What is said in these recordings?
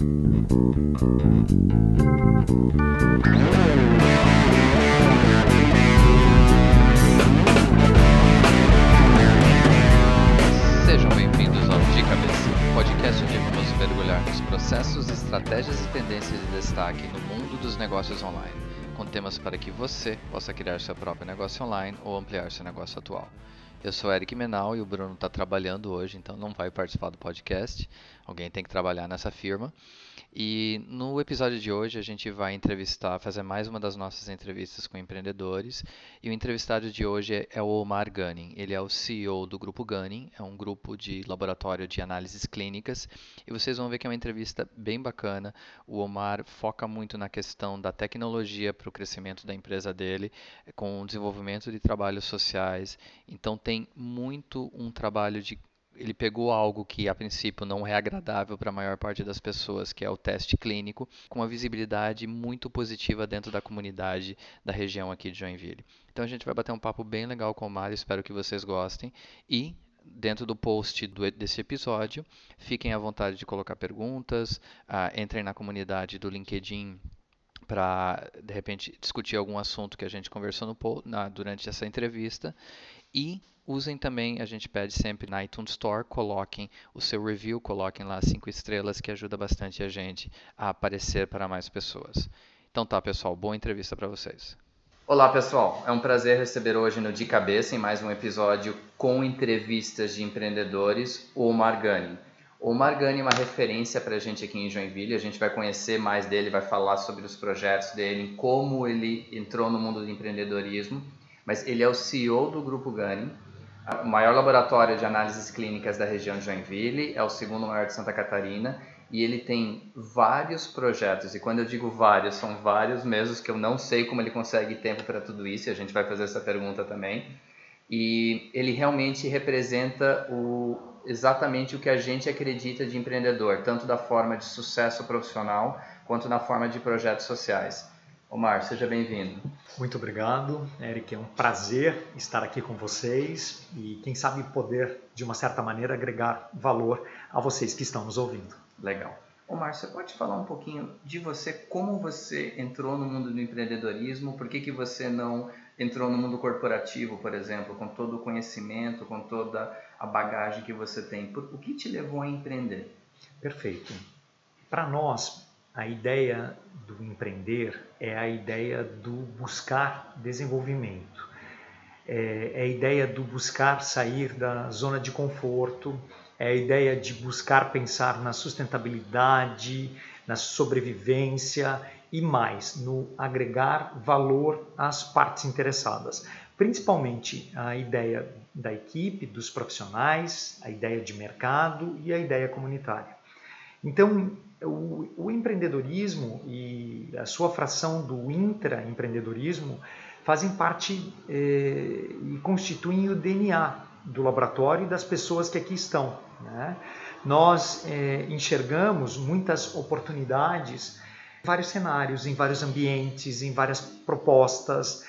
Sejam bem-vindos ao De Cabeça, podcast onde vamos mergulhar nos processos, estratégias e tendências de destaque no mundo dos negócios online, com temas para que você possa criar seu próprio negócio online ou ampliar seu negócio atual. Eu sou Eric Menal e o Bruno está trabalhando hoje, então não vai participar do podcast. Alguém tem que trabalhar nessa firma. E no episódio de hoje a gente vai entrevistar, fazer mais uma das nossas entrevistas com empreendedores. E o entrevistado de hoje é o Omar Gunning. Ele é o CEO do Grupo Gunning, é um grupo de laboratório de análises clínicas. E vocês vão ver que é uma entrevista bem bacana. O Omar foca muito na questão da tecnologia para o crescimento da empresa dele, com o desenvolvimento de trabalhos sociais. Então tem muito um trabalho de ele pegou algo que a princípio não é agradável para a maior parte das pessoas, que é o teste clínico, com uma visibilidade muito positiva dentro da comunidade da região aqui de Joinville. Então a gente vai bater um papo bem legal com o Mário, espero que vocês gostem e dentro do post do, desse episódio, fiquem à vontade de colocar perguntas, uh, entrem na comunidade do LinkedIn para de repente discutir algum assunto que a gente conversou no, na, durante essa entrevista e usem também, a gente pede sempre na iTunes Store, coloquem o seu review, coloquem lá cinco estrelas, que ajuda bastante a gente a aparecer para mais pessoas. Então tá, pessoal, boa entrevista para vocês. Olá, pessoal. É um prazer receber hoje no De Cabeça, em mais um episódio com entrevistas de empreendedores, o Omar Gani. O Omar Gani é uma referência para a gente aqui em Joinville. A gente vai conhecer mais dele, vai falar sobre os projetos dele, como ele entrou no mundo do empreendedorismo. Mas ele é o CEO do Grupo Gani, o maior laboratório de análises clínicas da região de Joinville, é o segundo maior de Santa Catarina e ele tem vários projetos. E quando eu digo vários, são vários mesmo que eu não sei como ele consegue tempo para tudo isso, e a gente vai fazer essa pergunta também. E ele realmente representa o, exatamente o que a gente acredita de empreendedor, tanto da forma de sucesso profissional quanto na forma de projetos sociais. Omar, seja bem-vindo. Muito obrigado, Eric. É um prazer estar aqui com vocês e, quem sabe, poder, de uma certa maneira, agregar valor a vocês que estão nos ouvindo. Legal. Omar, você pode falar um pouquinho de você, como você entrou no mundo do empreendedorismo, por que, que você não entrou no mundo corporativo, por exemplo, com todo o conhecimento, com toda a bagagem que você tem? O que te levou a empreender? Perfeito. Para nós, a ideia do empreender é a ideia do buscar desenvolvimento, é, é a ideia do buscar sair da zona de conforto, é a ideia de buscar pensar na sustentabilidade, na sobrevivência e mais, no agregar valor às partes interessadas. Principalmente a ideia da equipe, dos profissionais, a ideia de mercado e a ideia comunitária. Então, o, o empreendedorismo e a sua fração do intraempreendedorismo fazem parte eh, e constituem o DNA do laboratório e das pessoas que aqui estão. Né? Nós eh, enxergamos muitas oportunidades em vários cenários, em vários ambientes, em várias propostas,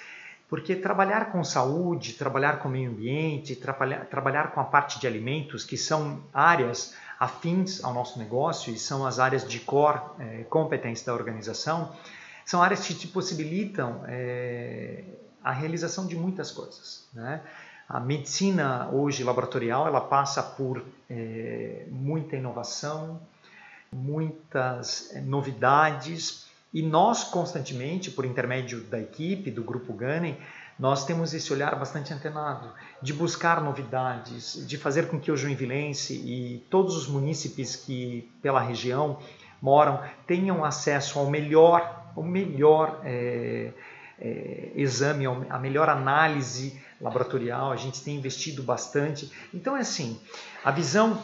porque trabalhar com saúde, trabalhar com meio ambiente, trabalhar, trabalhar com a parte de alimentos, que são áreas afins ao nosso negócio e são as áreas de core é, competence da organização, são áreas que te possibilitam é, a realização de muitas coisas. Né? A medicina hoje laboratorial ela passa por é, muita inovação, muitas novidades e nós constantemente, por intermédio da equipe do grupo Gunning, nós temos esse olhar bastante antenado de buscar novidades, de fazer com que o Joinvilense e todos os munícipes que pela região moram tenham acesso ao melhor, ao melhor é, é, exame, a melhor análise laboratorial. A gente tem investido bastante. Então é assim, a visão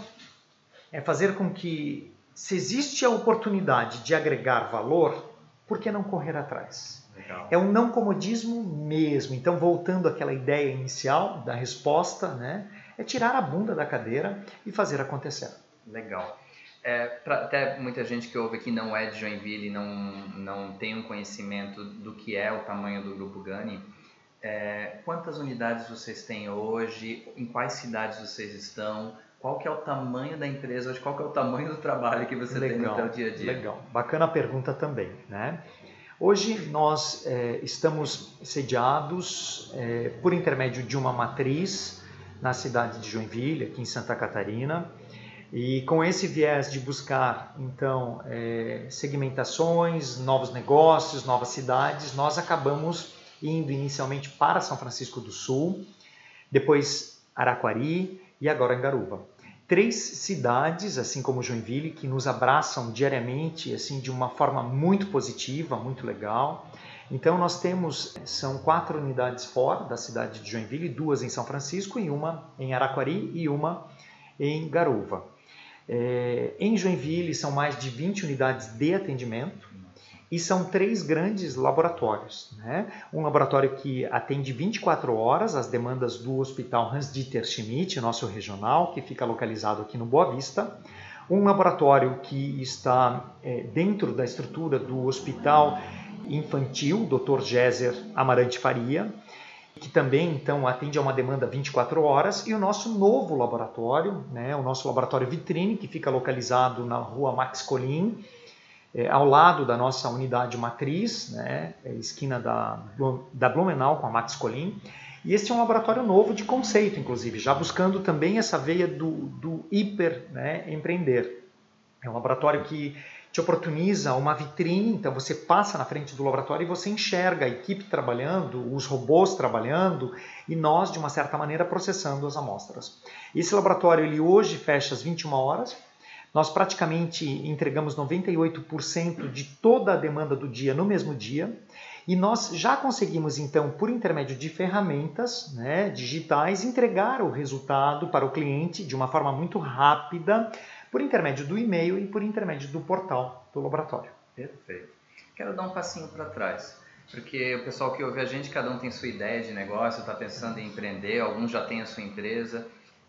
é fazer com que se existe a oportunidade de agregar valor, por que não correr atrás? Legal. É um não comodismo mesmo. Então, voltando àquela ideia inicial da resposta, né, é tirar a bunda da cadeira e fazer acontecer. Legal. É, pra, até muita gente que ouve aqui não é de Joinville, não, não tem um conhecimento do que é o tamanho do Grupo Gani. É, quantas unidades vocês têm hoje? Em quais cidades vocês estão? qual que é o tamanho da empresa hoje, qual que é o tamanho do trabalho que você legal, tem no seu dia a dia? Legal, bacana pergunta também, né? Hoje nós é, estamos sediados é, por intermédio de uma matriz na cidade de Joinville, aqui em Santa Catarina, e com esse viés de buscar então é, segmentações, novos negócios, novas cidades, nós acabamos indo inicialmente para São Francisco do Sul, depois Araquari e agora Garuva três cidades, assim como Joinville, que nos abraçam diariamente, assim de uma forma muito positiva, muito legal. Então nós temos são quatro unidades fora da cidade de Joinville, duas em São Francisco e uma em Araquari e uma em Garuva. É, em Joinville são mais de 20 unidades de atendimento e são três grandes laboratórios. Né? Um laboratório que atende 24 horas as demandas do Hospital Hans-Dieter Schmidt, nosso regional, que fica localizado aqui no Boa Vista. Um laboratório que está é, dentro da estrutura do Hospital Infantil, Dr. Géser Amarante Faria, que também então atende a uma demanda 24 horas, e o nosso novo laboratório, né, o nosso laboratório vitrine, que fica localizado na rua Max Colim, é, ao lado da nossa unidade matriz, né, é esquina da, da Blumenau com a Max Colim. E este é um laboratório novo de conceito, inclusive, já buscando também essa veia do, do hiper né, empreender. É um laboratório que te oportuniza uma vitrine, então você passa na frente do laboratório e você enxerga a equipe trabalhando, os robôs trabalhando e nós, de uma certa maneira, processando as amostras. Esse laboratório ele hoje fecha às 21 horas, nós praticamente entregamos 98% de toda a demanda do dia no mesmo dia. E nós já conseguimos, então, por intermédio de ferramentas né, digitais, entregar o resultado para o cliente de uma forma muito rápida, por intermédio do e-mail e por intermédio do portal do laboratório. Perfeito. Quero dar um passinho para trás, porque o pessoal que ouve a gente, cada um tem sua ideia de negócio, está pensando em empreender, alguns já têm a sua empresa.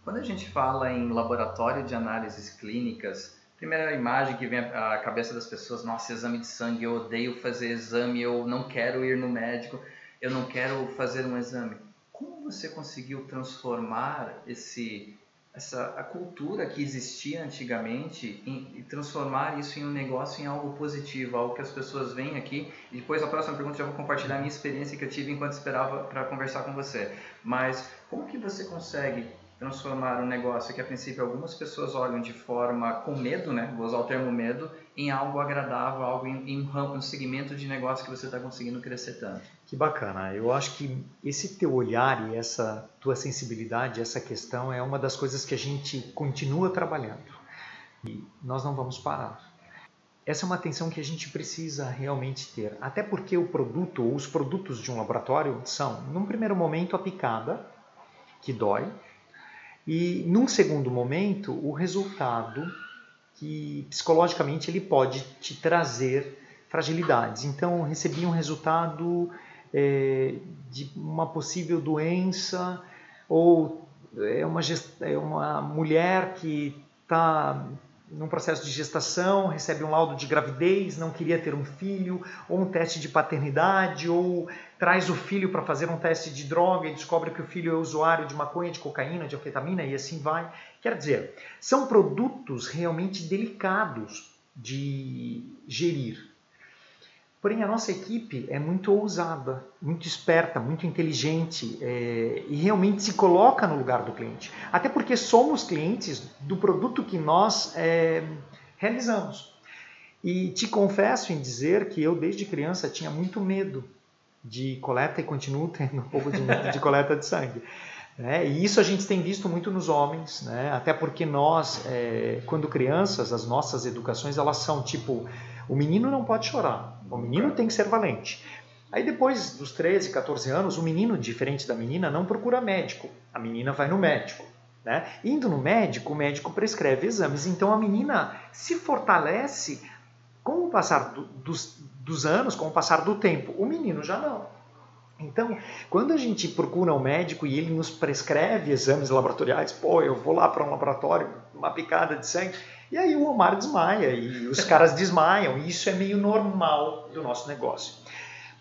Quando a gente fala em laboratório de análises clínicas, primeira imagem que vem à cabeça das pessoas, nossa, exame de sangue, eu odeio fazer exame, eu não quero ir no médico, eu não quero fazer um exame. Como você conseguiu transformar esse essa a cultura que existia antigamente e, transformar isso em um negócio em algo positivo, algo que as pessoas vêm aqui. E depois a próxima pergunta já vou compartilhar a minha experiência que eu tive enquanto esperava para conversar com você. Mas como que você consegue transformar um negócio que a princípio algumas pessoas olham de forma com medo, né? Vou usar o termo medo, em algo agradável, algo em, em um ramo, um segmento de negócio que você está conseguindo crescer tanto. Que bacana. Eu acho que esse teu olhar e essa tua sensibilidade, essa questão é uma das coisas que a gente continua trabalhando. E nós não vamos parar. Essa é uma atenção que a gente precisa realmente ter, até porque o produto ou os produtos de um laboratório são, num primeiro momento, a picada, que dói, e num segundo momento, o resultado que psicologicamente ele pode te trazer fragilidades. Então, recebi um resultado é, de uma possível doença ou é uma, é uma mulher que está num processo de gestação, recebe um laudo de gravidez, não queria ter um filho, ou um teste de paternidade, ou traz o filho para fazer um teste de droga e descobre que o filho é usuário de maconha, de cocaína, de anfetamina e assim vai. Quer dizer, são produtos realmente delicados de gerir. Porém, a nossa equipe é muito ousada, muito esperta, muito inteligente é, e realmente se coloca no lugar do cliente. Até porque somos clientes do produto que nós é, realizamos. E te confesso em dizer que eu, desde criança, tinha muito medo de coleta e continuo tendo um pouco de medo de coleta de sangue. É, e isso a gente tem visto muito nos homens, né? até porque nós, é, quando crianças, as nossas educações elas são tipo o menino não pode chorar, o menino tem que ser valente. Aí depois dos 13, 14 anos, o menino, diferente da menina, não procura médico. A menina vai no médico. Né? Indo no médico, o médico prescreve exames. Então a menina se fortalece com o passar do, dos, dos anos, com o passar do tempo. O menino já não. Então, quando a gente procura um médico e ele nos prescreve exames laboratoriais, pô, eu vou lá para um laboratório, uma picada de sangue, e aí o Omar desmaia e os caras desmaiam, e isso é meio normal do nosso negócio.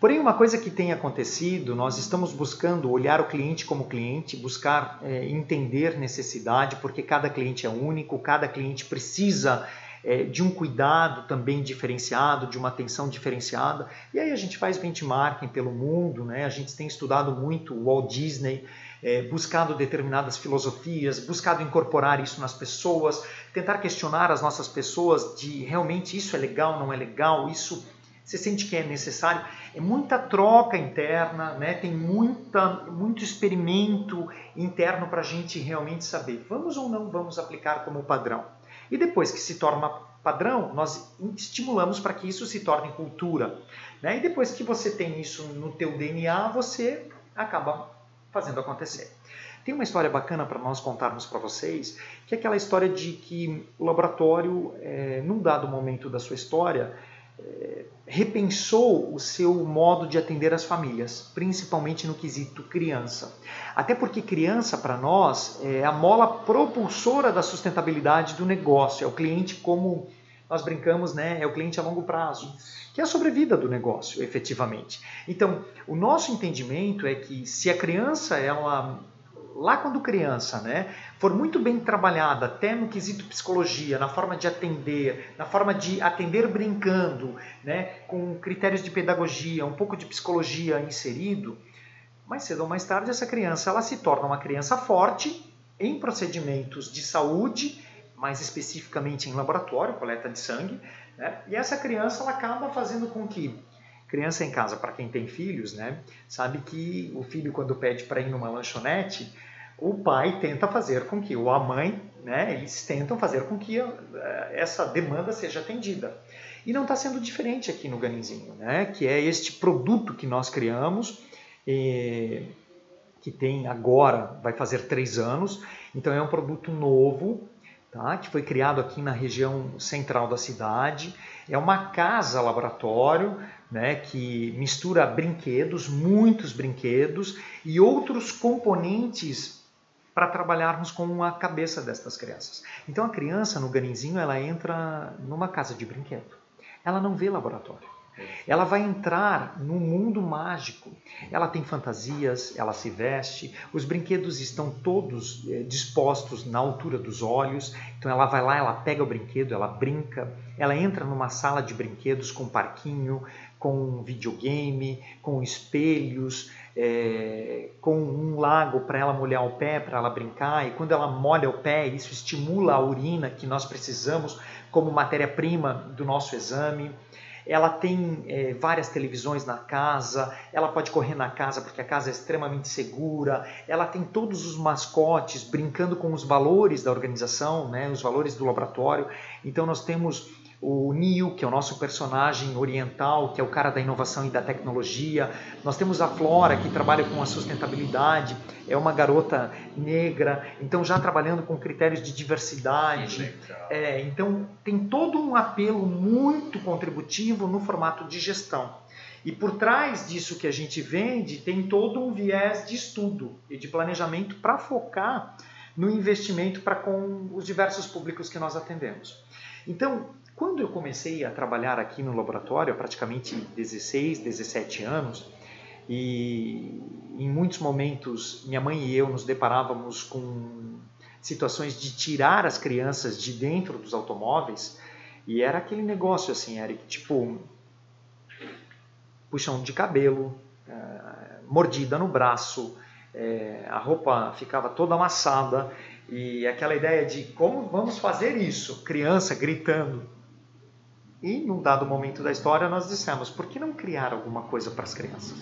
Porém, uma coisa que tem acontecido, nós estamos buscando olhar o cliente como cliente, buscar é, entender necessidade, porque cada cliente é único, cada cliente precisa é, de um cuidado também diferenciado, de uma atenção diferenciada. E aí a gente faz benchmarking pelo mundo, né? a gente tem estudado muito o Walt Disney, é, buscado determinadas filosofias, buscado incorporar isso nas pessoas, tentar questionar as nossas pessoas de realmente isso é legal, não é legal, isso você sente que é necessário. É muita troca interna, né? tem muita, muito experimento interno para a gente realmente saber vamos ou não vamos aplicar como padrão. E depois que se torna padrão, nós estimulamos para que isso se torne cultura. Né? E depois que você tem isso no teu DNA, você acaba fazendo acontecer. Tem uma história bacana para nós contarmos para vocês, que é aquela história de que o laboratório, é, num dado momento da sua história, repensou o seu modo de atender as famílias, principalmente no quesito criança. Até porque criança, para nós, é a mola propulsora da sustentabilidade do negócio, é o cliente como nós brincamos, né, é o cliente a longo prazo, que é a sobrevida do negócio, efetivamente. Então, o nosso entendimento é que se a criança ela lá quando criança, né, for muito bem trabalhada, até no quesito psicologia, na forma de atender, na forma de atender brincando, né, com critérios de pedagogia, um pouco de psicologia inserido, mais cedo ou mais tarde essa criança ela se torna uma criança forte em procedimentos de saúde, mais especificamente em laboratório, coleta de sangue, né, e essa criança ela acaba fazendo com que criança em casa, para quem tem filhos, né, sabe que o filho quando pede para ir numa lanchonete, o pai tenta fazer com que, ou a mãe, né, eles tentam fazer com que uh, essa demanda seja atendida. E não está sendo diferente aqui no Ganizinho, né, que é este produto que nós criamos, eh, que tem agora, vai fazer três anos, então é um produto novo, tá, que foi criado aqui na região central da cidade, é uma casa laboratório, né, que mistura brinquedos, muitos brinquedos e outros componentes para trabalharmos com a cabeça destas crianças. Então a criança no ganinzinho ela entra numa casa de brinquedo. Ela não vê laboratório. Ela vai entrar num mundo mágico. Ela tem fantasias, ela se veste, os brinquedos estão todos eh, dispostos na altura dos olhos. Então ela vai lá, ela pega o brinquedo, ela brinca, ela entra numa sala de brinquedos com parquinho, com videogame, com espelhos, é, com um lago para ela molhar o pé, para ela brincar, e quando ela molha o pé, isso estimula a urina que nós precisamos como matéria-prima do nosso exame. Ela tem é, várias televisões na casa, ela pode correr na casa porque a casa é extremamente segura, ela tem todos os mascotes brincando com os valores da organização, né, os valores do laboratório. Então nós temos o Neil, que é o nosso personagem oriental, que é o cara da inovação e da tecnologia. Nós temos a Flora, que trabalha com a sustentabilidade, é uma garota negra, então já trabalhando com critérios de diversidade. É, então tem todo um apelo muito contributivo no formato de gestão. E por trás disso que a gente vende, tem todo um viés de estudo e de planejamento para focar no investimento para com os diversos públicos que nós atendemos. Então, quando eu comecei a trabalhar aqui no laboratório, há praticamente 16, 17 anos, e em muitos momentos minha mãe e eu nos deparávamos com situações de tirar as crianças de dentro dos automóveis, e era aquele negócio assim, Eric, tipo puxão de cabelo, é, mordida no braço, é, a roupa ficava toda amassada e aquela ideia de como vamos fazer isso, criança gritando e, num dado momento da história, nós dissemos: por que não criar alguma coisa para as crianças?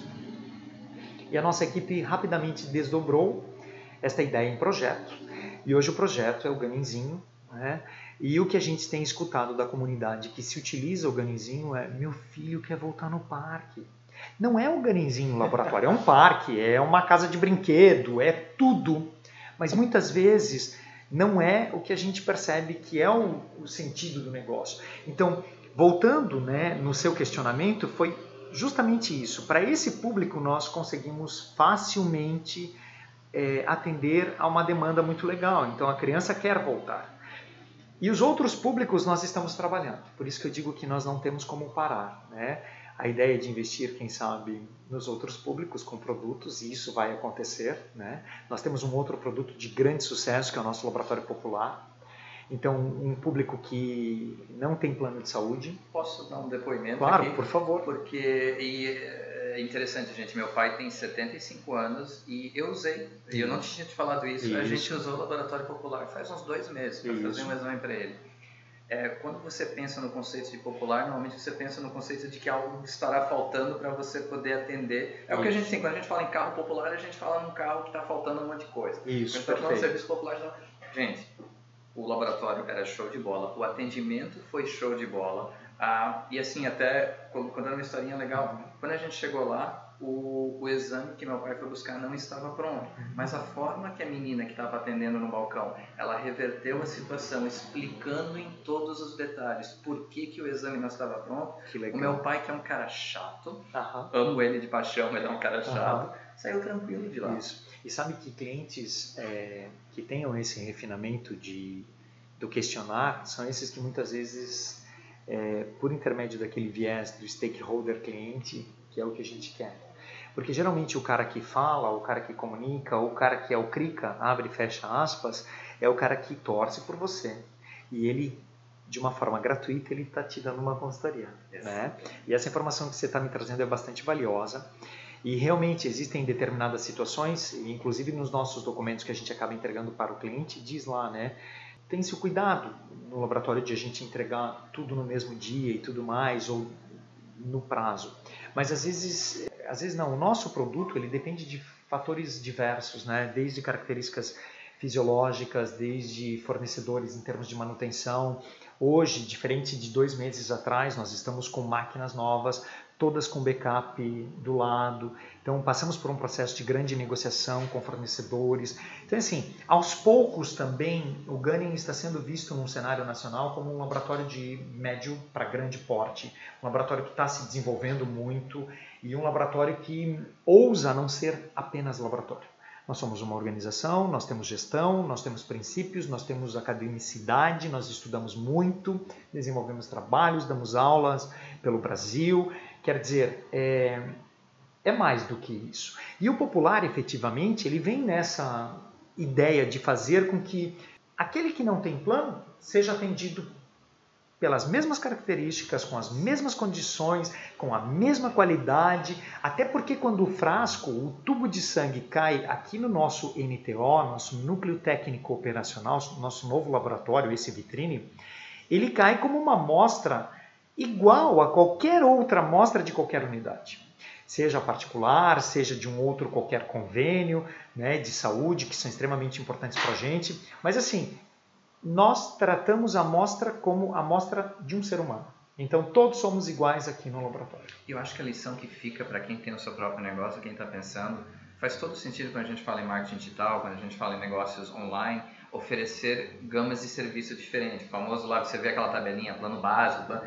E a nossa equipe rapidamente desdobrou esta ideia em projeto. E hoje o projeto é o Ganinzinho. Né? E o que a gente tem escutado da comunidade que se utiliza o Ganinzinho é: meu filho quer voltar no parque. Não é o Ganinzinho laboratório, é um parque, é uma casa de brinquedo, é tudo. Mas muitas vezes não é o que a gente percebe que é o, o sentido do negócio. Então, voltando né, no seu questionamento, foi justamente isso. Para esse público, nós conseguimos facilmente é, atender a uma demanda muito legal. Então, a criança quer voltar. E os outros públicos nós estamos trabalhando. Por isso que eu digo que nós não temos como parar. Né? a ideia de investir, quem sabe, nos outros públicos com produtos, e isso vai acontecer. Né? Nós temos um outro produto de grande sucesso, que é o nosso Laboratório Popular. Então, um público que não tem plano de saúde. Posso dar um depoimento? Claro, aqui? por favor. Porque é interessante, gente. Meu pai tem 75 anos e eu usei. E eu não tinha te falado isso. isso. A gente usou o Laboratório Popular faz uns dois meses para fazer um exame para ele é, quando você pensa no conceito de popular, normalmente você pensa no conceito de que algo estará faltando para você poder atender. É Isso. o que a gente tem, quando a gente fala em carro popular, a gente fala num carro que está faltando um monte de coisa. Isso, quando a gente serviço popular, gente, o laboratório era show de bola, o atendimento foi show de bola. Ah, e assim, até era uma historinha legal, quando a gente chegou lá, o, o exame que meu pai foi buscar não estava pronto. Uhum. Mas a forma que a menina que estava atendendo no balcão, ela reverteu a situação, explicando em todos os detalhes por que, que o exame não estava pronto. O meu pai, que é um cara chato, uhum. amo ele de paixão, mas é um cara chato, uhum. saiu tranquilo de lá. Isso. E sabe que clientes é, que tenham esse refinamento de, do questionar são esses que muitas vezes, é, por intermédio daquele viés do stakeholder cliente, que é o que a gente quer. Porque geralmente o cara que fala, o cara que comunica, o cara que é o crica, abre e fecha aspas, é o cara que torce por você. E ele, de uma forma gratuita, ele está te dando uma consultoria. Né? E essa informação que você está me trazendo é bastante valiosa. E realmente existem determinadas situações, inclusive nos nossos documentos que a gente acaba entregando para o cliente, diz lá, né? Tem-se o cuidado no laboratório de a gente entregar tudo no mesmo dia e tudo mais, ou no prazo. Mas às vezes às vezes não, o nosso produto ele depende de fatores diversos, né? desde características fisiológicas, desde fornecedores em termos de manutenção. Hoje, diferente de dois meses atrás, nós estamos com máquinas novas, todas com backup do lado. Então, passamos por um processo de grande negociação com fornecedores. Então, assim, aos poucos também, o Gunning está sendo visto num cenário nacional como um laboratório de médio para grande porte, um laboratório que está se desenvolvendo muito e um laboratório que ousa não ser apenas laboratório. Nós somos uma organização, nós temos gestão, nós temos princípios, nós temos academicidade, nós estudamos muito, desenvolvemos trabalhos, damos aulas pelo Brasil, Quer dizer, é, é mais do que isso. E o popular, efetivamente, ele vem nessa ideia de fazer com que aquele que não tem plano seja atendido pelas mesmas características, com as mesmas condições, com a mesma qualidade, até porque quando o frasco, o tubo de sangue cai aqui no nosso NTO, nosso Núcleo Técnico Operacional, nosso novo laboratório, esse vitrine, ele cai como uma amostra igual a qualquer outra amostra de qualquer unidade, seja particular, seja de um outro qualquer convênio né, de saúde, que são extremamente importantes para a gente. Mas assim, nós tratamos a amostra como a amostra de um ser humano. Então todos somos iguais aqui no laboratório. Eu acho que a lição que fica para quem tem o seu próprio negócio, quem está pensando, faz todo sentido quando a gente fala em marketing digital, quando a gente fala em negócios online, oferecer gamas de serviço diferentes. O famoso lá, você vê aquela tabelinha, plano básico, plano...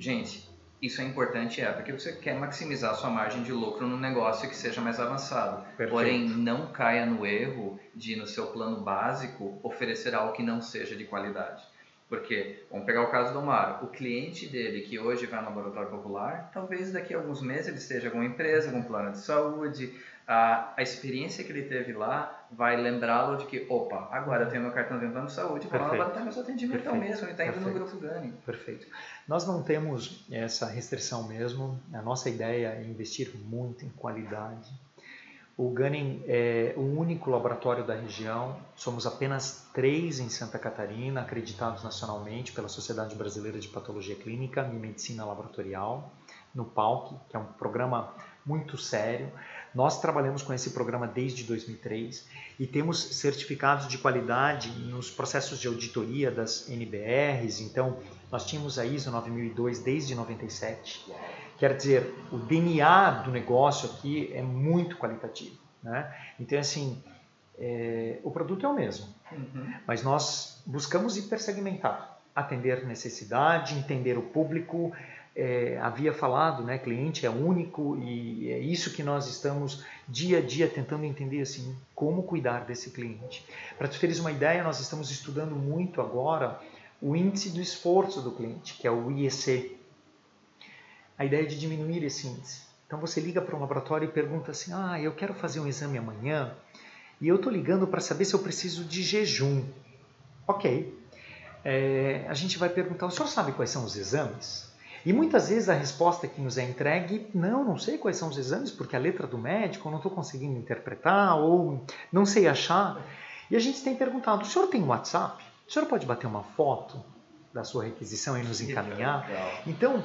Gente, isso é importante, é, porque você quer maximizar a sua margem de lucro no negócio que seja mais avançado. Perfeito. Porém, não caia no erro de, no seu plano básico, oferecer algo que não seja de qualidade. Porque, vamos pegar o caso do Omar, o cliente dele que hoje vai no laboratório popular, talvez daqui a alguns meses ele esteja com uma empresa, com um plano de saúde, a, a experiência que ele teve lá vai lembrá-lo de que, opa, agora eu tenho meu cartão de plano de saúde, vou lá para meu atendimento Perfeito. mesmo, ele está indo no grupo Gani. Perfeito. Nós não temos essa restrição mesmo, a nossa ideia é investir muito em qualidade. O Gunning é o único laboratório da região, somos apenas três em Santa Catarina, acreditados nacionalmente pela Sociedade Brasileira de Patologia Clínica e Medicina Laboratorial, no PALC, que é um programa muito sério. Nós trabalhamos com esse programa desde 2003 e temos certificados de qualidade nos processos de auditoria das NBRs. Então, nós tínhamos a ISO 9002 desde 97. Quer dizer, o DNA do negócio aqui é muito qualitativo. Né? Então, assim, é, o produto é o mesmo, uhum. mas nós buscamos hipersegmentar, atender necessidade, entender o público, é, havia falado, né, cliente é único e é isso que nós estamos dia a dia tentando entender assim, como cuidar desse cliente. Para te teres uma ideia, nós estamos estudando muito agora o índice do esforço do cliente, que é o IEC. a ideia de diminuir esse índice. Então você liga para um laboratório e pergunta assim: ah, eu quero fazer um exame amanhã e eu estou ligando para saber se eu preciso de jejum. Ok. É, a gente vai perguntar: o senhor sabe quais são os exames? E muitas vezes a resposta que nos é entregue, não, não sei quais são os exames, porque a letra do médico eu não estou conseguindo interpretar ou não sei achar. E a gente tem perguntado, o senhor tem WhatsApp? O senhor pode bater uma foto da sua requisição e nos encaminhar? Então,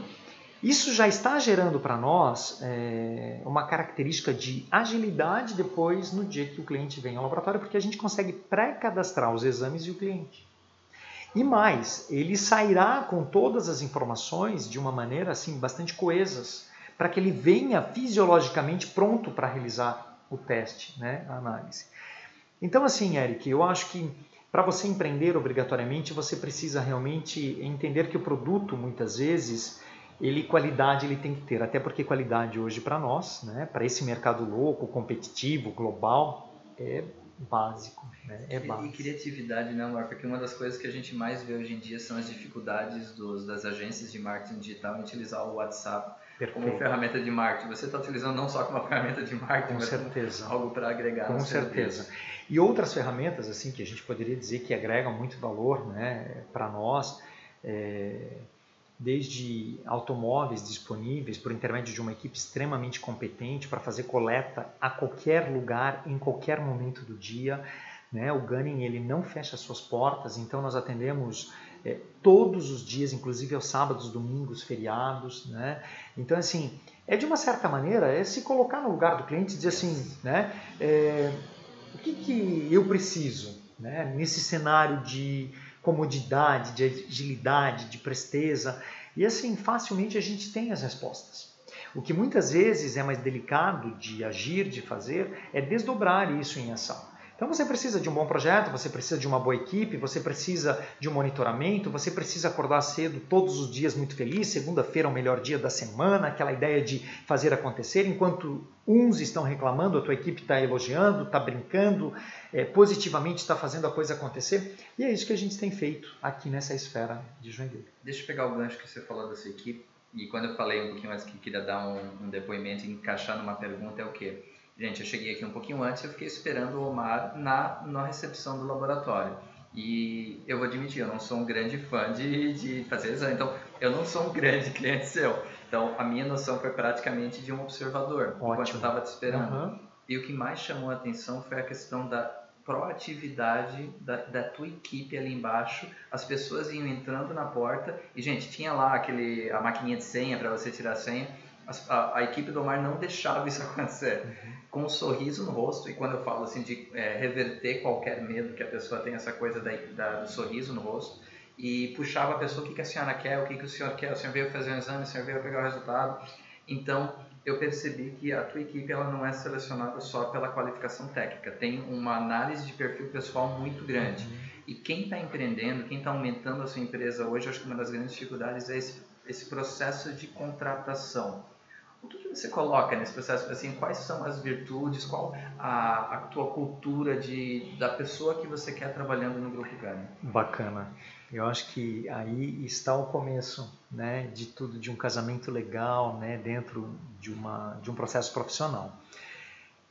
isso já está gerando para nós é, uma característica de agilidade depois no dia que o cliente vem ao laboratório, porque a gente consegue pré-cadastrar os exames e o cliente. E mais, ele sairá com todas as informações de uma maneira assim bastante coesas, para que ele venha fisiologicamente pronto para realizar o teste, né, a análise. Então assim, Eric, eu acho que para você empreender obrigatoriamente, você precisa realmente entender que o produto muitas vezes ele qualidade ele tem que ter, até porque qualidade hoje para nós, né, para esse mercado louco, competitivo, global, é básico, né? É básico. E criatividade, né, Amor? Porque uma das coisas que a gente mais vê hoje em dia são as dificuldades dos, das agências de marketing digital em utilizar o WhatsApp Perfeito. como ferramenta de marketing. Você está utilizando não só como uma ferramenta de marketing, Com mas certeza. algo para agregar. Com certeza. Serviço. E outras ferramentas assim que a gente poderia dizer que agregam muito valor, né, para nós. É desde automóveis disponíveis por intermédio de uma equipe extremamente competente para fazer coleta a qualquer lugar, em qualquer momento do dia. Né? O Gunning ele não fecha suas portas, então nós atendemos é, todos os dias, inclusive aos sábados, domingos, feriados. Né? Então, assim, é de uma certa maneira é se colocar no lugar do cliente e dizer assim, né? É, o que, que eu preciso né? nesse cenário de comodidade, de agilidade, de presteza. E assim, facilmente a gente tem as respostas. O que muitas vezes é mais delicado de agir, de fazer, é desdobrar isso em ação. Então você precisa de um bom projeto, você precisa de uma boa equipe, você precisa de um monitoramento, você precisa acordar cedo todos os dias muito feliz, segunda-feira é o melhor dia da semana, aquela ideia de fazer acontecer, enquanto uns estão reclamando, a tua equipe está elogiando, está brincando, é, positivamente está fazendo a coisa acontecer. E é isso que a gente tem feito aqui nessa esfera de Joinville. Deixa eu pegar o gancho que você falou da sua equipe, e quando eu falei um pouquinho mais que queria dar um, um depoimento e encaixar numa pergunta, é o quê? Gente, eu cheguei aqui um pouquinho antes, eu fiquei esperando o Omar na, na recepção do laboratório. E eu vou admitir, eu não sou um grande fã de, de fazer exame, então eu não sou um grande cliente seu. Então a minha noção foi praticamente de um observador, Ótimo. enquanto eu estava te esperando. Uhum. E o que mais chamou a atenção foi a questão da proatividade da, da tua equipe ali embaixo. As pessoas iam entrando na porta e, gente, tinha lá aquele, a maquininha de senha para você tirar a senha a, a, equipe do Omar não deixava isso acontecer. Uhum. Com um sorriso no rosto, e quando eu falo assim de é, reverter qualquer medo que a pessoa tem, essa coisa da, da, do sorriso no rosto, e puxava a pessoa, o que, que a senhora quer, o que, que o senhor quer, o senhor veio fazer um exame, o senhor veio pegar o resultado. Então, eu percebi que a tua equipe ela não é selecionada só pela qualificação técnica, tem uma análise de perfil pessoal muito grande. Uhum. E quem está empreendendo, quem está aumentando a sua empresa hoje, acho que uma das grandes dificuldades é esse, esse processo de contratação você coloca nesse processo? Assim, quais são as virtudes, qual a, a tua cultura de, da pessoa que você quer trabalhando no Grupo Gani? Bacana. Eu acho que aí está o começo né, de tudo, de um casamento legal né, dentro de, uma, de um processo profissional.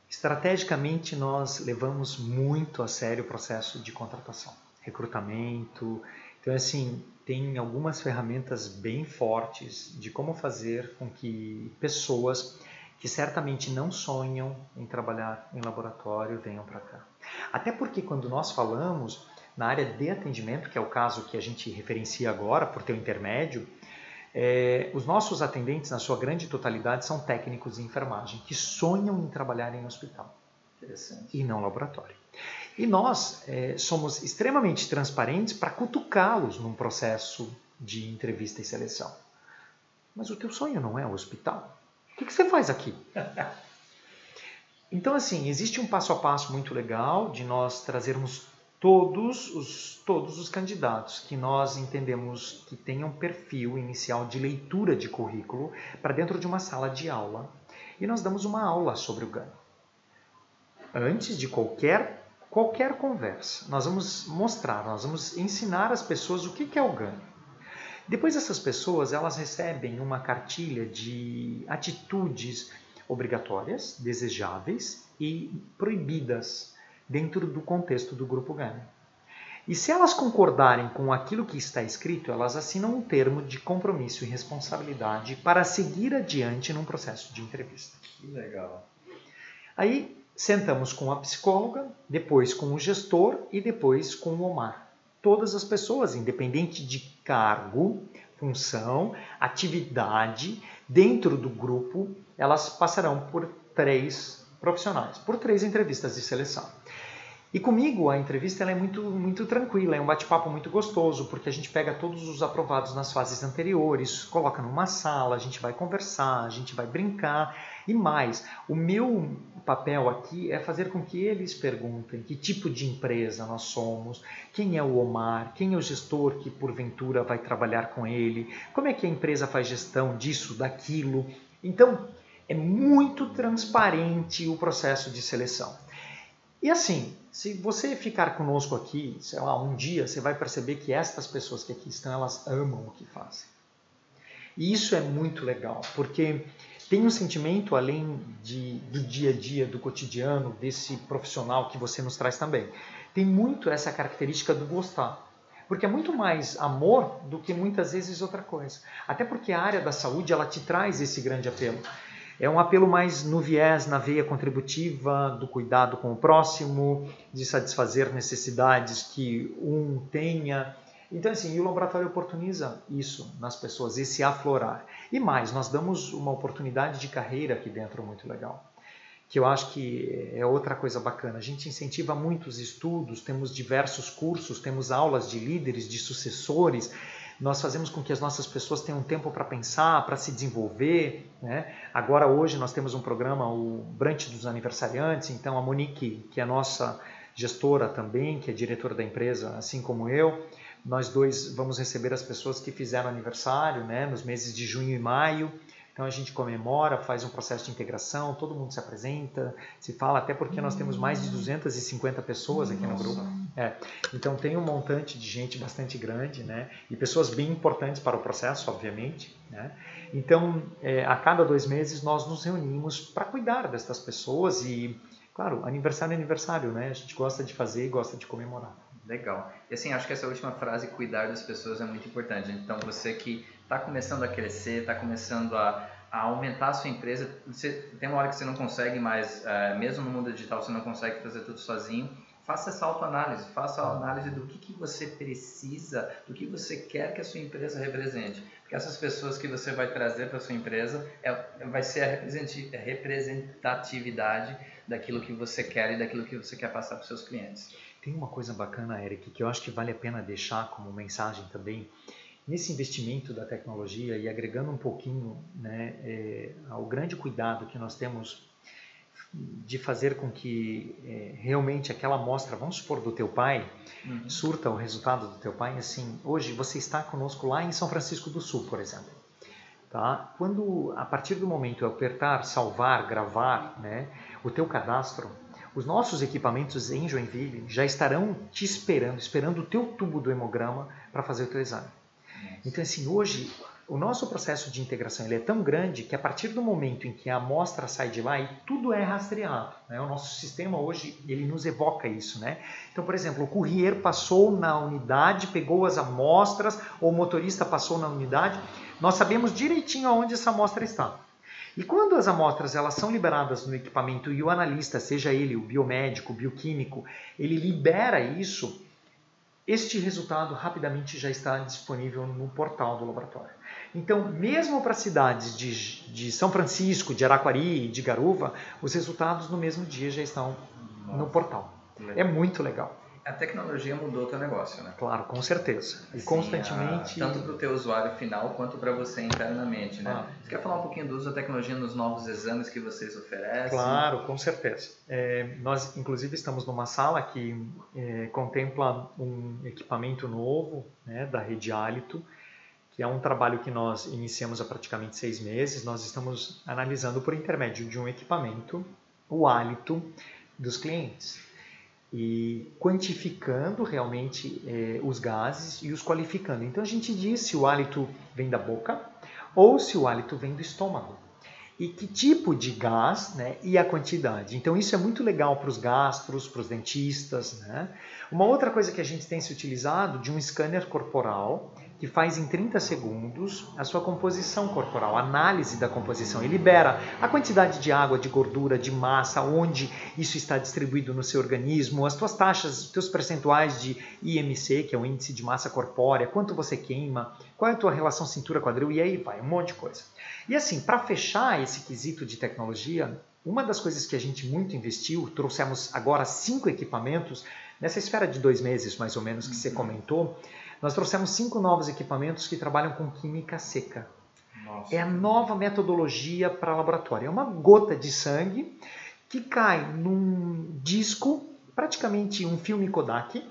Estrategicamente, nós levamos muito a sério o processo de contratação, recrutamento. Então, assim, tem algumas ferramentas bem fortes de como fazer com que pessoas que certamente não sonham em trabalhar em laboratório venham para cá. Até porque quando nós falamos na área de atendimento, que é o caso que a gente referencia agora por teu intermédio, é, os nossos atendentes, na sua grande totalidade, são técnicos de enfermagem que sonham em trabalhar em hospital e não laboratório. E nós é, somos extremamente transparentes para cutucá-los num processo de entrevista e seleção. Mas o teu sonho não é o hospital. O que, que você faz aqui? Então, assim, existe um passo a passo muito legal de nós trazermos todos os, todos os candidatos que nós entendemos que tenham perfil inicial de leitura de currículo para dentro de uma sala de aula. E nós damos uma aula sobre o GAN. Antes de qualquer qualquer conversa, nós vamos mostrar, nós vamos ensinar as pessoas o que é o GAN. Depois essas pessoas elas recebem uma cartilha de atitudes obrigatórias, desejáveis e proibidas dentro do contexto do grupo GAN. E se elas concordarem com aquilo que está escrito, elas assinam um termo de compromisso e responsabilidade para seguir adiante num processo de entrevista. Que legal. Aí sentamos com a psicóloga, depois com o gestor e depois com o Omar. Todas as pessoas, independente de cargo, função, atividade, dentro do grupo, elas passarão por três profissionais, por três entrevistas de seleção. E comigo a entrevista é muito, muito tranquila, é um bate-papo muito gostoso, porque a gente pega todos os aprovados nas fases anteriores, coloca numa sala, a gente vai conversar, a gente vai brincar e mais. O meu papel aqui é fazer com que eles perguntem que tipo de empresa nós somos, quem é o Omar, quem é o gestor que porventura vai trabalhar com ele, como é que a empresa faz gestão disso, daquilo. Então, é muito transparente o processo de seleção. E assim, se você ficar conosco aqui, sei lá, um dia, você vai perceber que estas pessoas que aqui estão, elas amam o que fazem. E isso é muito legal, porque tem um sentimento além de, do dia a dia, do cotidiano, desse profissional que você nos traz também. Tem muito essa característica do gostar. Porque é muito mais amor do que muitas vezes outra coisa. Até porque a área da saúde ela te traz esse grande apelo. É um apelo mais no viés, na veia contributiva, do cuidado com o próximo, de satisfazer necessidades que um tenha. Então, assim, o laboratório oportuniza isso nas pessoas, esse aflorar. E mais, nós damos uma oportunidade de carreira aqui dentro muito legal, que eu acho que é outra coisa bacana. A gente incentiva muitos estudos, temos diversos cursos, temos aulas de líderes, de sucessores, nós fazemos com que as nossas pessoas tenham tempo para pensar, para se desenvolver. Né? Agora, hoje, nós temos um programa, o Brunch dos Aniversariantes, então a Monique, que é nossa gestora também, que é diretora da empresa, assim como eu, nós dois vamos receber as pessoas que fizeram aniversário né, nos meses de junho e maio. Então a gente comemora, faz um processo de integração, todo mundo se apresenta, se fala, até porque nós temos mais de 250 pessoas aqui no grupo. É. Então tem um montante de gente bastante grande, né? E pessoas bem importantes para o processo, obviamente. Né? Então, é, a cada dois meses nós nos reunimos para cuidar destas pessoas e, claro, aniversário é aniversário, né? A gente gosta de fazer e gosta de comemorar. Legal. E assim, acho que essa última frase, cuidar das pessoas, é muito importante. Então, você que está começando a crescer, está começando a, a, aumentar a sua empresa, você, tem uma hora que você não consegue mais, uh, mesmo no mundo digital, você não consegue fazer tudo sozinho. Faça essa autoanálise, faça a análise do que, que você precisa, do que você quer que a sua empresa represente. Porque essas pessoas que você vai trazer para a sua empresa é, vai ser a representatividade daquilo que você quer e daquilo que você quer passar para os seus clientes. Tem uma coisa bacana, Eric, que eu acho que vale a pena deixar como mensagem também. Nesse investimento da tecnologia e agregando um pouquinho né, é, ao grande cuidado que nós temos de fazer com que é, realmente aquela amostra, vamos supor, do teu pai, uhum. surta o resultado do teu pai, assim, hoje você está conosco lá em São Francisco do Sul, por exemplo. Tá? Quando, a partir do momento eu apertar salvar, gravar, né, o teu cadastro, os nossos equipamentos em Joinville já estarão te esperando, esperando o teu tubo do hemograma para fazer o teu exame. Então, assim, hoje o nosso processo de integração ele é tão grande que a partir do momento em que a amostra sai de lá e tudo é rastreado, né? o nosso sistema hoje ele nos evoca isso, né? Então, por exemplo, o courier passou na unidade, pegou as amostras, ou o motorista passou na unidade, nós sabemos direitinho aonde essa amostra está. E quando as amostras elas são liberadas no equipamento e o analista, seja ele o biomédico, o bioquímico, ele libera isso, este resultado rapidamente já está disponível no portal do laboratório. Então, mesmo para cidades de, de São Francisco, de Araquari, de Garuva, os resultados no mesmo dia já estão Nossa, no portal. Legal. É muito legal a tecnologia mudou o teu negócio, né? Claro, com certeza. E constantemente. A, tanto para o teu usuário final quanto para você internamente, né? Ah. Você quer falar um pouquinho do uso da tecnologia nos novos exames que vocês oferecem? Claro, com certeza. É, nós, inclusive, estamos numa sala que é, contempla um equipamento novo né, da Rede Hálito, que é um trabalho que nós iniciamos há praticamente seis meses. Nós estamos analisando por intermédio de um equipamento o hálito dos clientes. E quantificando realmente eh, os gases e os qualificando. Então a gente diz se o hálito vem da boca ou se o hálito vem do estômago e que tipo de gás né, e a quantidade. Então isso é muito legal para os gastros, para os dentistas. Né? Uma outra coisa que a gente tem se utilizado de um scanner corporal faz em 30 segundos a sua composição corporal, análise da composição. Ele libera a quantidade de água, de gordura, de massa, onde isso está distribuído no seu organismo, as suas taxas, os teus percentuais de IMC, que é o índice de massa corpórea, quanto você queima, qual é a tua relação cintura-quadril e aí vai, um monte de coisa. E assim, para fechar esse quesito de tecnologia, uma das coisas que a gente muito investiu, trouxemos agora cinco equipamentos, nessa esfera de dois meses mais ou menos que você uhum. comentou, nós trouxemos cinco novos equipamentos que trabalham com química seca. Nossa. É a nova metodologia para laboratório. É uma gota de sangue que cai num disco, praticamente um filme Kodak.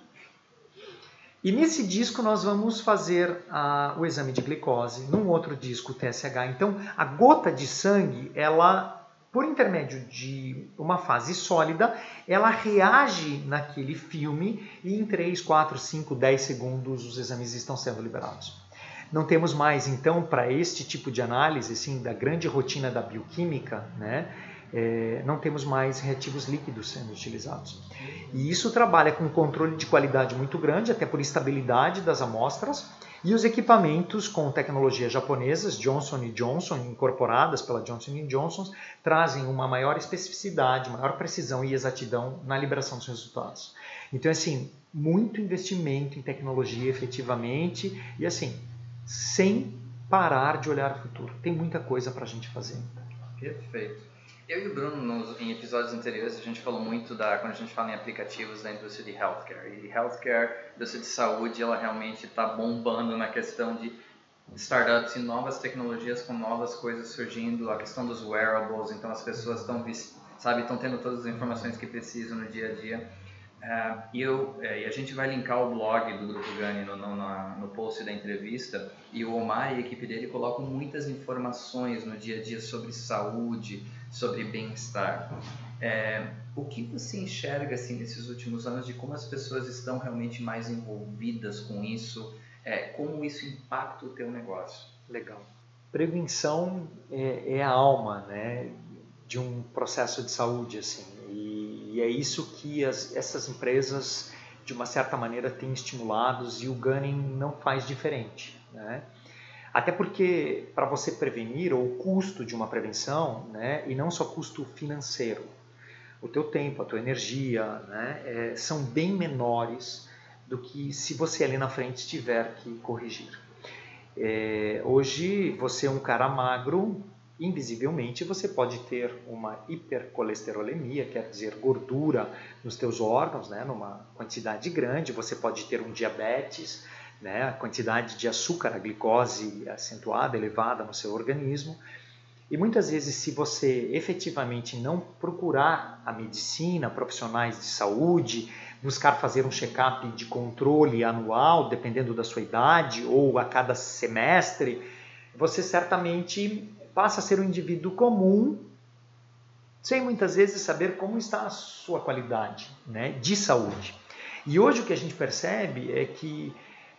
E nesse disco nós vamos fazer a, o exame de glicose, num outro disco o TSH. Então a gota de sangue, ela por intermédio de uma fase sólida, ela reage naquele filme e em 3, 4, 5, 10 segundos os exames estão sendo liberados. Não temos mais, então, para este tipo de análise, assim, da grande rotina da bioquímica, né, é, não temos mais reativos líquidos sendo utilizados. E isso trabalha com um controle de qualidade muito grande, até por estabilidade das amostras, e os equipamentos com tecnologias japonesas, Johnson Johnson, incorporadas pela Johnson Johnson, trazem uma maior especificidade, maior precisão e exatidão na liberação dos resultados. Então, assim, muito investimento em tecnologia efetivamente e, assim, sem parar de olhar o futuro. Tem muita coisa para a gente fazer. Perfeito. Eu e o Bruno, nos, em episódios anteriores, a gente falou muito da quando a gente fala em aplicativos da indústria de healthcare. E healthcare, indústria de saúde, ela realmente está bombando na questão de startups e novas tecnologias com novas coisas surgindo, a questão dos wearables, então as pessoas estão, sabe, estão tendo todas as informações que precisam no dia a dia. Uh, e, eu, é, e a gente vai linkar o blog do Grupo Gani no, no, no, post da entrevista. E o Omar e a equipe dele colocam muitas informações no dia a dia sobre saúde, sobre bem-estar. É, o que você enxerga assim nesses últimos anos de como as pessoas estão realmente mais envolvidas com isso? É, como isso impacta o teu negócio? Legal. Prevenção é, é a alma, né, de um processo de saúde assim. E é isso que as, essas empresas, de uma certa maneira, têm estimulados e o Gunning não faz diferente. Né? Até porque, para você prevenir, ou o custo de uma prevenção, né, e não só custo financeiro, o teu tempo, a tua energia, né, é, são bem menores do que se você ali na frente tiver que corrigir. É, hoje, você é um cara magro, invisivelmente você pode ter uma hipercolesterolemia, quer dizer, gordura nos teus órgãos, né, numa quantidade grande, você pode ter um diabetes, né, a quantidade de açúcar, a glicose acentuada, elevada no seu organismo. E muitas vezes, se você efetivamente não procurar a medicina, profissionais de saúde, buscar fazer um check-up de controle anual, dependendo da sua idade, ou a cada semestre, você certamente passa a ser um indivíduo comum, sem muitas vezes saber como está a sua qualidade né, de saúde. E hoje o que a gente percebe é que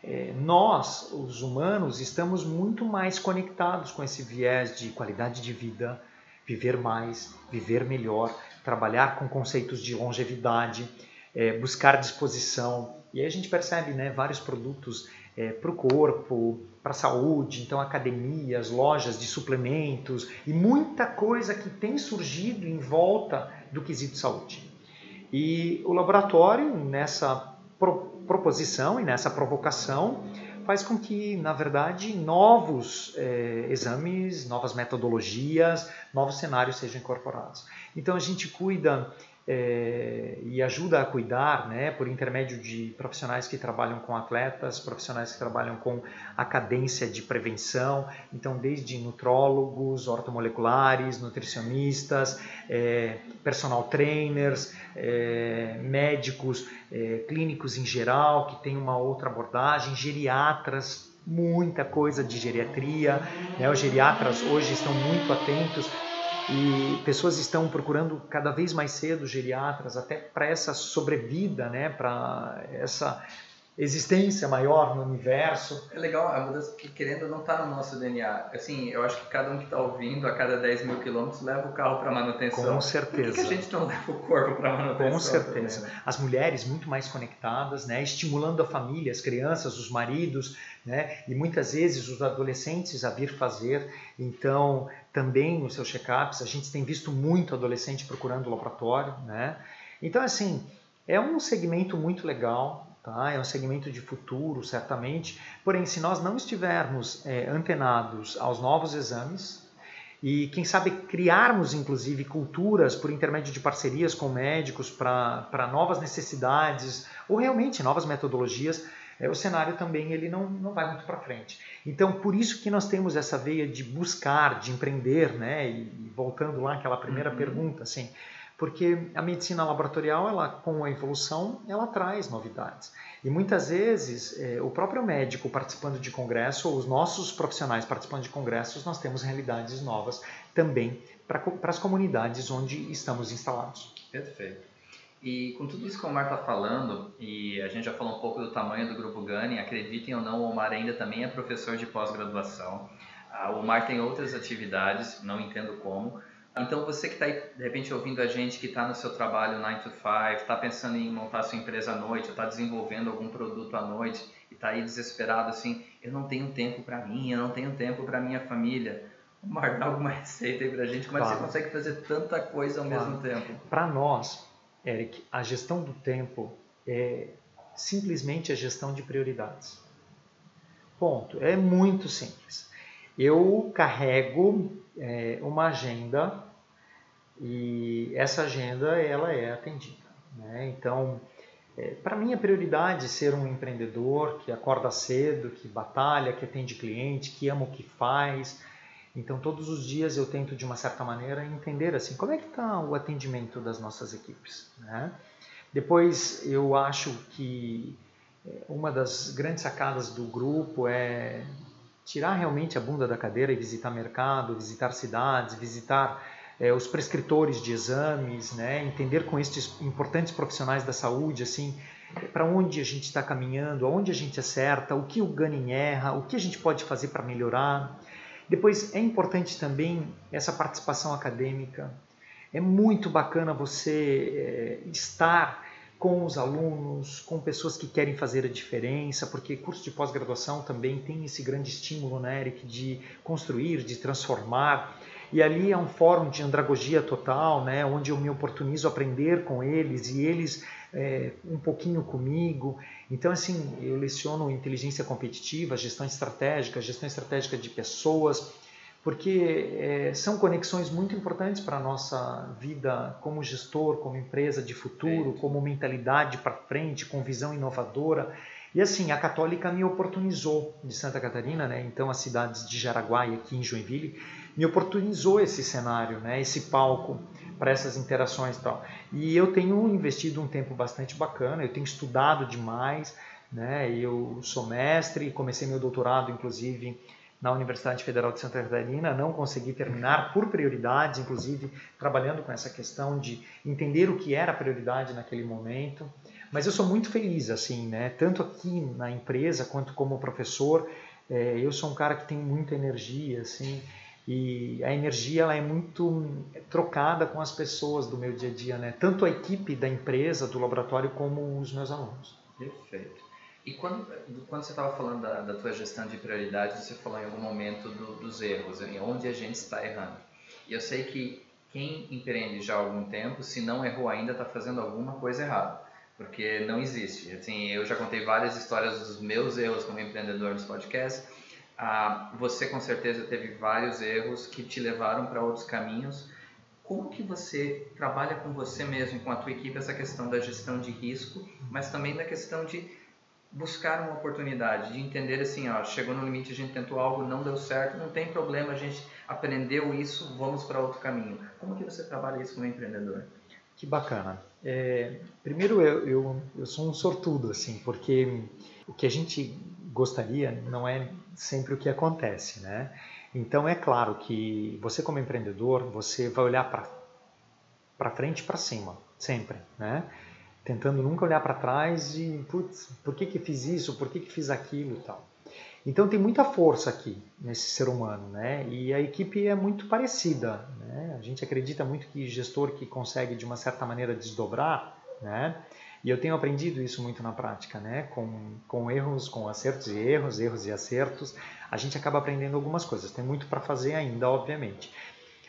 é, nós, os humanos, estamos muito mais conectados com esse viés de qualidade de vida, viver mais, viver melhor, trabalhar com conceitos de longevidade, é, buscar disposição. E aí a gente percebe né, vários produtos é, para o corpo, para a saúde, então academias, lojas de suplementos e muita coisa que tem surgido em volta do quesito saúde. E o laboratório, nessa proposição e nessa provocação, faz com que, na verdade, novos é, exames, novas metodologias, novos cenários sejam incorporados. Então a gente cuida é, e ajuda a cuidar, né, por intermédio de profissionais que trabalham com atletas, profissionais que trabalham com a cadência de prevenção, então desde nutrólogos, ortomoleculares, nutricionistas, é, personal trainers, é, médicos, clínicos em geral, que tem uma outra abordagem, geriatras, muita coisa de geriatria, né, os geriatras hoje estão muito atentos e pessoas estão procurando cada vez mais cedo geriatras até para essa sobrevida, né, para essa existência maior no universo. É legal, a mudança que querendo não está no nosso DNA. Assim, eu acho que cada um que está ouvindo, a cada 10 mil quilômetros, leva o carro para manutenção. Com certeza. Por que, que, a gente não leva o corpo para manutenção? Com certeza. Também, né? As mulheres muito mais conectadas, né? estimulando a família, as crianças, os maridos, né? e muitas vezes os adolescentes a vir fazer. Então, também nos seus check-ups, a gente tem visto muito adolescente procurando laboratório. Né? Então, assim, é um segmento muito legal, Tá? É um segmento de futuro, certamente. Porém, se nós não estivermos é, antenados aos novos exames, e quem sabe criarmos inclusive culturas por intermédio de parcerias com médicos para novas necessidades ou realmente novas metodologias, é, o cenário também ele não, não vai muito para frente. Então, por isso que nós temos essa veia de buscar, de empreender, né? E, voltando lá àquela primeira uhum. pergunta, assim, porque a medicina laboratorial, ela, com a evolução, ela traz novidades. E muitas vezes, é, o próprio médico participando de congresso, ou os nossos profissionais participando de congressos, nós temos realidades novas também para as comunidades onde estamos instalados. Perfeito. E com tudo isso que o Omar está falando, e a gente já falou um pouco do tamanho do Grupo Gani, acreditem ou não, o Omar ainda também é professor de pós-graduação. Ah, o Omar tem outras atividades, não entendo como, então você que está aí, de repente, ouvindo a gente, que está no seu trabalho 9 to 5, está pensando em montar sua empresa à noite, está desenvolvendo algum produto à noite, e está aí desesperado assim, eu não tenho tempo para mim, eu não tenho tempo para minha família. Mar, dá alguma receita aí para a gente, como claro. é que você consegue fazer tanta coisa ao claro. mesmo tempo? Para nós, Eric, a gestão do tempo é simplesmente a gestão de prioridades. Ponto. É muito simples. Eu carrego é, uma agenda e essa agenda ela é atendida. Né? Então, é, para mim a prioridade é ser um empreendedor que acorda cedo, que batalha, que atende cliente, que ama o que faz. Então todos os dias eu tento de uma certa maneira entender assim como é que está o atendimento das nossas equipes. Né? Depois eu acho que é, uma das grandes sacadas do grupo é tirar realmente a bunda da cadeira e visitar mercado, visitar cidades, visitar é, os prescritores de exames, né? entender com estes importantes profissionais da saúde, assim, para onde a gente está caminhando, aonde a gente acerta, o que o Ganin erra, o que a gente pode fazer para melhorar. Depois é importante também essa participação acadêmica. É muito bacana você é, estar com os alunos, com pessoas que querem fazer a diferença, porque curso de pós-graduação também tem esse grande estímulo, né, Eric, de construir, de transformar. E ali é um fórum de andragogia total, né, onde eu me oportunizo a aprender com eles e eles é, um pouquinho comigo. Então, assim, eu leciono inteligência competitiva, gestão estratégica, gestão estratégica de pessoas, porque é, são conexões muito importantes para a nossa vida como gestor, como empresa de futuro, é. como mentalidade para frente, com visão inovadora. E assim, a Católica me oportunizou de Santa Catarina, né? então as cidades de Jaraguá e aqui em Joinville, me oportunizou esse cenário, né? esse palco para essas interações e tal. E eu tenho investido um tempo bastante bacana, eu tenho estudado demais, né? eu sou mestre, comecei meu doutorado, inclusive, na Universidade Federal de Santa Catarina, não consegui terminar por prioridades, inclusive trabalhando com essa questão de entender o que era prioridade naquele momento. Mas eu sou muito feliz, assim, né? Tanto aqui na empresa quanto como professor, é, eu sou um cara que tem muita energia, assim, e a energia ela é muito trocada com as pessoas do meu dia a dia, né? Tanto a equipe da empresa, do laboratório, como os meus alunos. Perfeito. E quando, quando você estava falando da, da tua gestão de prioridades, você falou em algum momento do, dos erros, onde a gente está errando. E eu sei que quem empreende já há algum tempo, se não errou ainda, está fazendo alguma coisa errada. Porque não existe. Assim, eu já contei várias histórias dos meus erros como empreendedor nos podcasts. Ah, você com certeza teve vários erros que te levaram para outros caminhos. Como que você trabalha com você mesmo, com a tua equipe, essa questão da gestão de risco, mas também da questão de buscar uma oportunidade, de entender assim, ó, chegou no limite, a gente tentou algo, não deu certo, não tem problema, a gente aprendeu isso, vamos para outro caminho. Como que você trabalha isso como empreendedor? Que bacana. É, primeiro, eu, eu, eu sou um sortudo, assim, porque o que a gente gostaria não é sempre o que acontece, né? Então é claro que você como empreendedor, você vai olhar para para frente e para cima, sempre, né? Tentando nunca olhar para trás e, putz, por que que fiz isso? Por que que fiz aquilo e tal. Então tem muita força aqui nesse ser humano, né? E a equipe é muito parecida, né? A gente acredita muito que gestor que consegue de uma certa maneira desdobrar, né? E eu tenho aprendido isso muito na prática, né? Com, com erros, com acertos e erros, erros e acertos, a gente acaba aprendendo algumas coisas. Tem muito para fazer ainda, obviamente.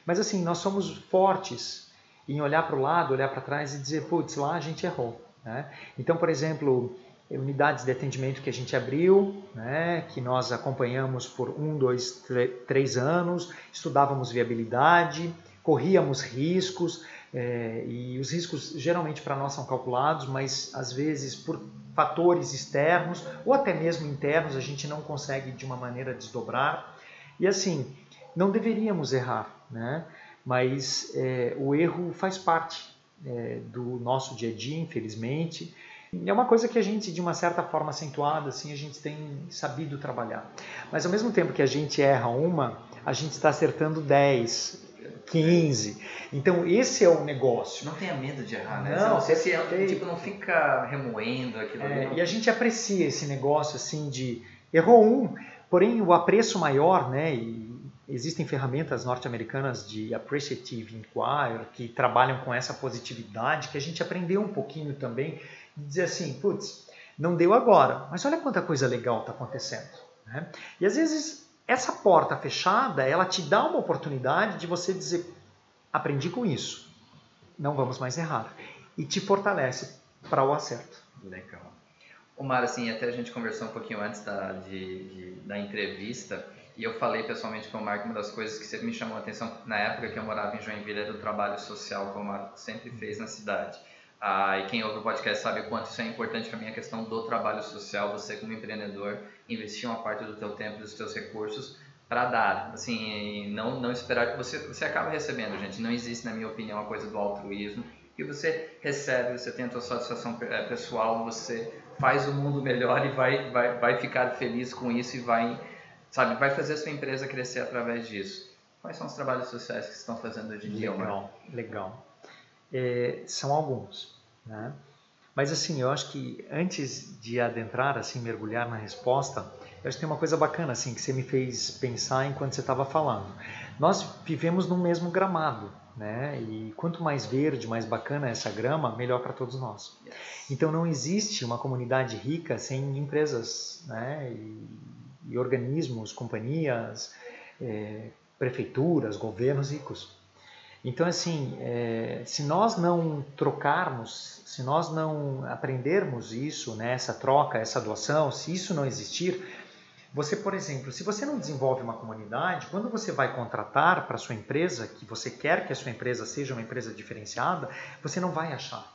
Mas assim, nós somos fortes em olhar para o lado, olhar para trás e dizer, putz, lá a gente errou. Né? Então, por exemplo, unidades de atendimento que a gente abriu, né, que nós acompanhamos por um, dois, três anos, estudávamos viabilidade, corríamos riscos, é, e os riscos geralmente para nós são calculados, mas às vezes por fatores externos ou até mesmo internos a gente não consegue de uma maneira desdobrar. E assim, não deveríamos errar, né? mas é, o erro faz parte é, do nosso dia a dia, infelizmente. É uma coisa que a gente, de uma certa forma acentuada, assim, a gente tem sabido trabalhar. Mas ao mesmo tempo que a gente erra uma, a gente está acertando 10, 15. Então, esse é o negócio. Não tenha medo de errar, né? Não, você, se, é, tipo, não fica remoendo aquilo é, E a gente aprecia esse negócio, assim, de errou um, porém o apreço maior, né? E existem ferramentas norte-americanas de appreciative inquiry que trabalham com essa positividade, que a gente aprendeu um pouquinho também, de dizer assim, putz, não deu agora, mas olha quanta coisa legal está acontecendo. Né? E às vezes essa porta fechada, ela te dá uma oportunidade de você dizer, aprendi com isso, não vamos mais errar. E te fortalece para o acerto. Legal. Omar, assim, até a gente conversou um pouquinho antes da, de, de, da entrevista, e eu falei pessoalmente com o Marco, uma das coisas que sempre me chamou a atenção na época que eu morava em Joinville era o trabalho social que o Marco sempre fez na cidade. Ah, e quem ouve o podcast sabe o quanto isso é importante para mim, a questão do trabalho social, você como empreendedor investir uma parte do teu tempo, dos teus recursos para dar, assim, não não esperar que você você acaba recebendo, gente. Não existe, na minha opinião, a coisa do altruísmo. E você recebe, você tem a tua satisfação eh, pessoal, você faz o mundo melhor e vai vai vai ficar feliz com isso e vai sabe, vai fazer a sua empresa crescer através disso. Quais são os trabalhos sociais que estão fazendo hoje em dia? Legal, legal. É, são alguns, né? Mas assim, eu acho que antes de adentrar, assim, mergulhar na resposta, eu acho que tem uma coisa bacana assim que você me fez pensar enquanto você estava falando. Nós vivemos no mesmo gramado, né? E quanto mais verde, mais bacana essa grama, melhor para todos nós. Yes. Então não existe uma comunidade rica sem empresas, né? E, e organismos, companhias, é, prefeituras, governos ricos. Então, assim, é, se nós não trocarmos, se nós não aprendermos isso, né, essa troca, essa doação, se isso não existir, você, por exemplo, se você não desenvolve uma comunidade, quando você vai contratar para sua empresa, que você quer que a sua empresa seja uma empresa diferenciada, você não vai achar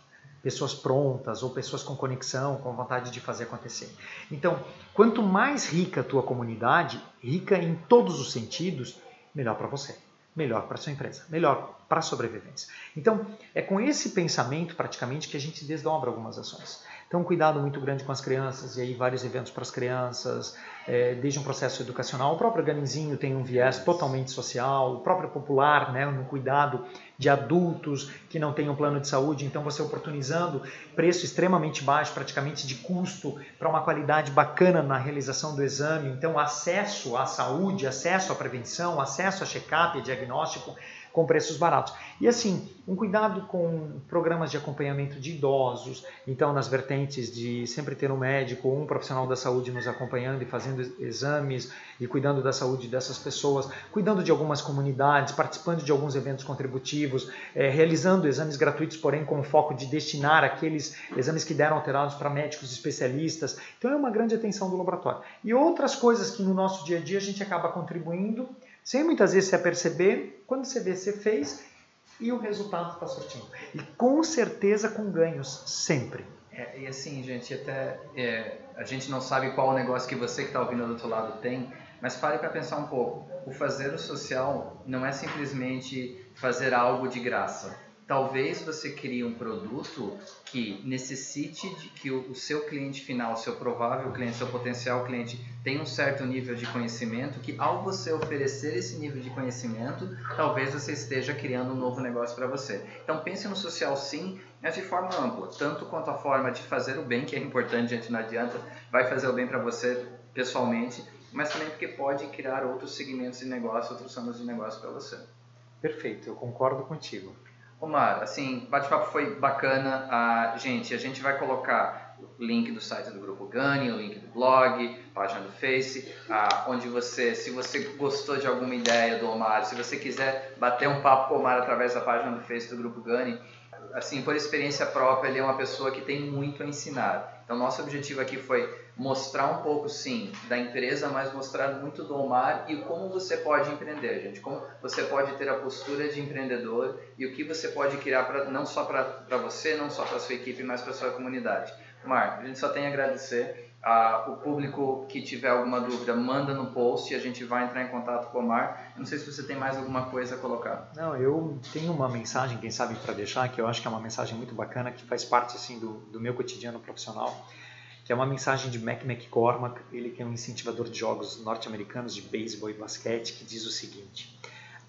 pessoas prontas ou pessoas com conexão, com vontade de fazer acontecer. Então, quanto mais rica a tua comunidade, rica em todos os sentidos, melhor para você melhor para sua empresa, melhor para a sobrevivência. Então, é com esse pensamento praticamente que a gente desdobra algumas ações. Então, um cuidado muito grande com as crianças, e aí vários eventos para as crianças, é, desde um processo educacional. O próprio Ganinzinho tem um viés totalmente social, o próprio Popular, né, no cuidado de adultos que não têm um plano de saúde, então você oportunizando preço extremamente baixo, praticamente de custo, para uma qualidade bacana na realização do exame, então acesso à saúde, acesso à prevenção, acesso a check-up e diagnóstico com preços baratos. E assim, um cuidado com programas de acompanhamento de idosos, então nas vertentes de sempre ter um médico ou um profissional da saúde nos acompanhando e fazendo exames e cuidando da saúde dessas pessoas, cuidando de algumas comunidades, participando de alguns eventos contributivos, é, realizando exames gratuitos, porém com o foco de destinar aqueles exames que deram alterados para médicos especialistas. Então é uma grande atenção do laboratório. E outras coisas que no nosso dia a dia a gente acaba contribuindo sem muitas vezes se aperceber, quando você vê, você fez e o resultado está surtindo. E com certeza com ganhos, sempre. É, e assim, gente, até é, a gente não sabe qual o negócio que você que está ouvindo do outro lado tem, mas pare para pensar um pouco. O fazer o social não é simplesmente fazer algo de graça. Talvez você crie um produto que necessite de que o, seu cliente final, seu provável cliente, seu potencial cliente tenha um certo nível de conhecimento, que ao você oferecer esse nível de conhecimento, talvez você esteja criando um novo negócio para você. Então pense no social sim, mas de forma ampla, tanto quanto a forma de fazer o bem, que é importante, gente, não adianta, vai fazer o bem para você pessoalmente, mas também porque pode criar outros segmentos de negócio, outros ramos de negócio para você. Perfeito, eu concordo contigo. Omar, assim, bate-papo foi bacana. Ah, gente, a gente vai colocar link do site do Grupo Gani, o link do blog, página do Face, ah, onde você, se você gostou de alguma ideia do Omar, se você quiser bater um papo com o Omar através da página do Face do Grupo Gani, assim, por experiência própria, ele é uma pessoa que tem muito a ensinar. Então, nosso objetivo aqui foi mostrar um pouco, sim, da empresa, mas mostrar muito do Omar e como você pode empreender, gente. Como você pode ter a postura de empreendedor e o que você pode criar pra, não só para você, não só para sua equipe, mas para sua comunidade. Omar, a gente só tem a agradecer. Ah, o público que tiver alguma dúvida, manda no post e a gente vai entrar em contato com o Omar. Não sei se você tem mais alguma coisa a colocar. Não, eu tenho uma mensagem, quem sabe, para deixar, que eu acho que é uma mensagem muito bacana, que faz parte assim do, do meu cotidiano profissional que é uma mensagem de Mac McCormack, ele que é um incentivador de jogos norte-americanos de beisebol e basquete, que diz o seguinte: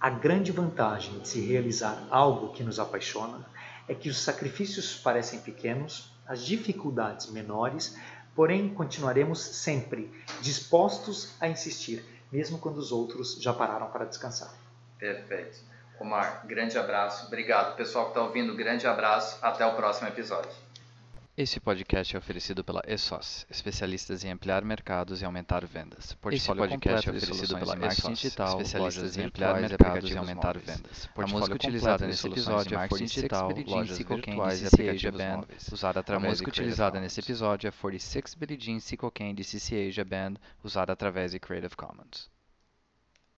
A grande vantagem de se realizar algo que nos apaixona é que os sacrifícios parecem pequenos, as dificuldades menores, porém continuaremos sempre dispostos a insistir, mesmo quando os outros já pararam para descansar. Perfeito. Omar, grande abraço. Obrigado. Pessoal que está ouvindo, grande abraço. Até o próximo episódio. Esse podcast é oferecido pela ESOS, especialistas em ampliar mercados e aumentar vendas. Esse podcast é oferecido pela ESOS, digital, especialistas em ampliar mercados e aumentar vendas. A música utilizada nesse episódio é 46 Billie Jean virtuais e aplicativos Band, usada através A música utilizada nesse episódio é 46 Billie Jean Candy CC Asia Band, usada através de Creative Commons.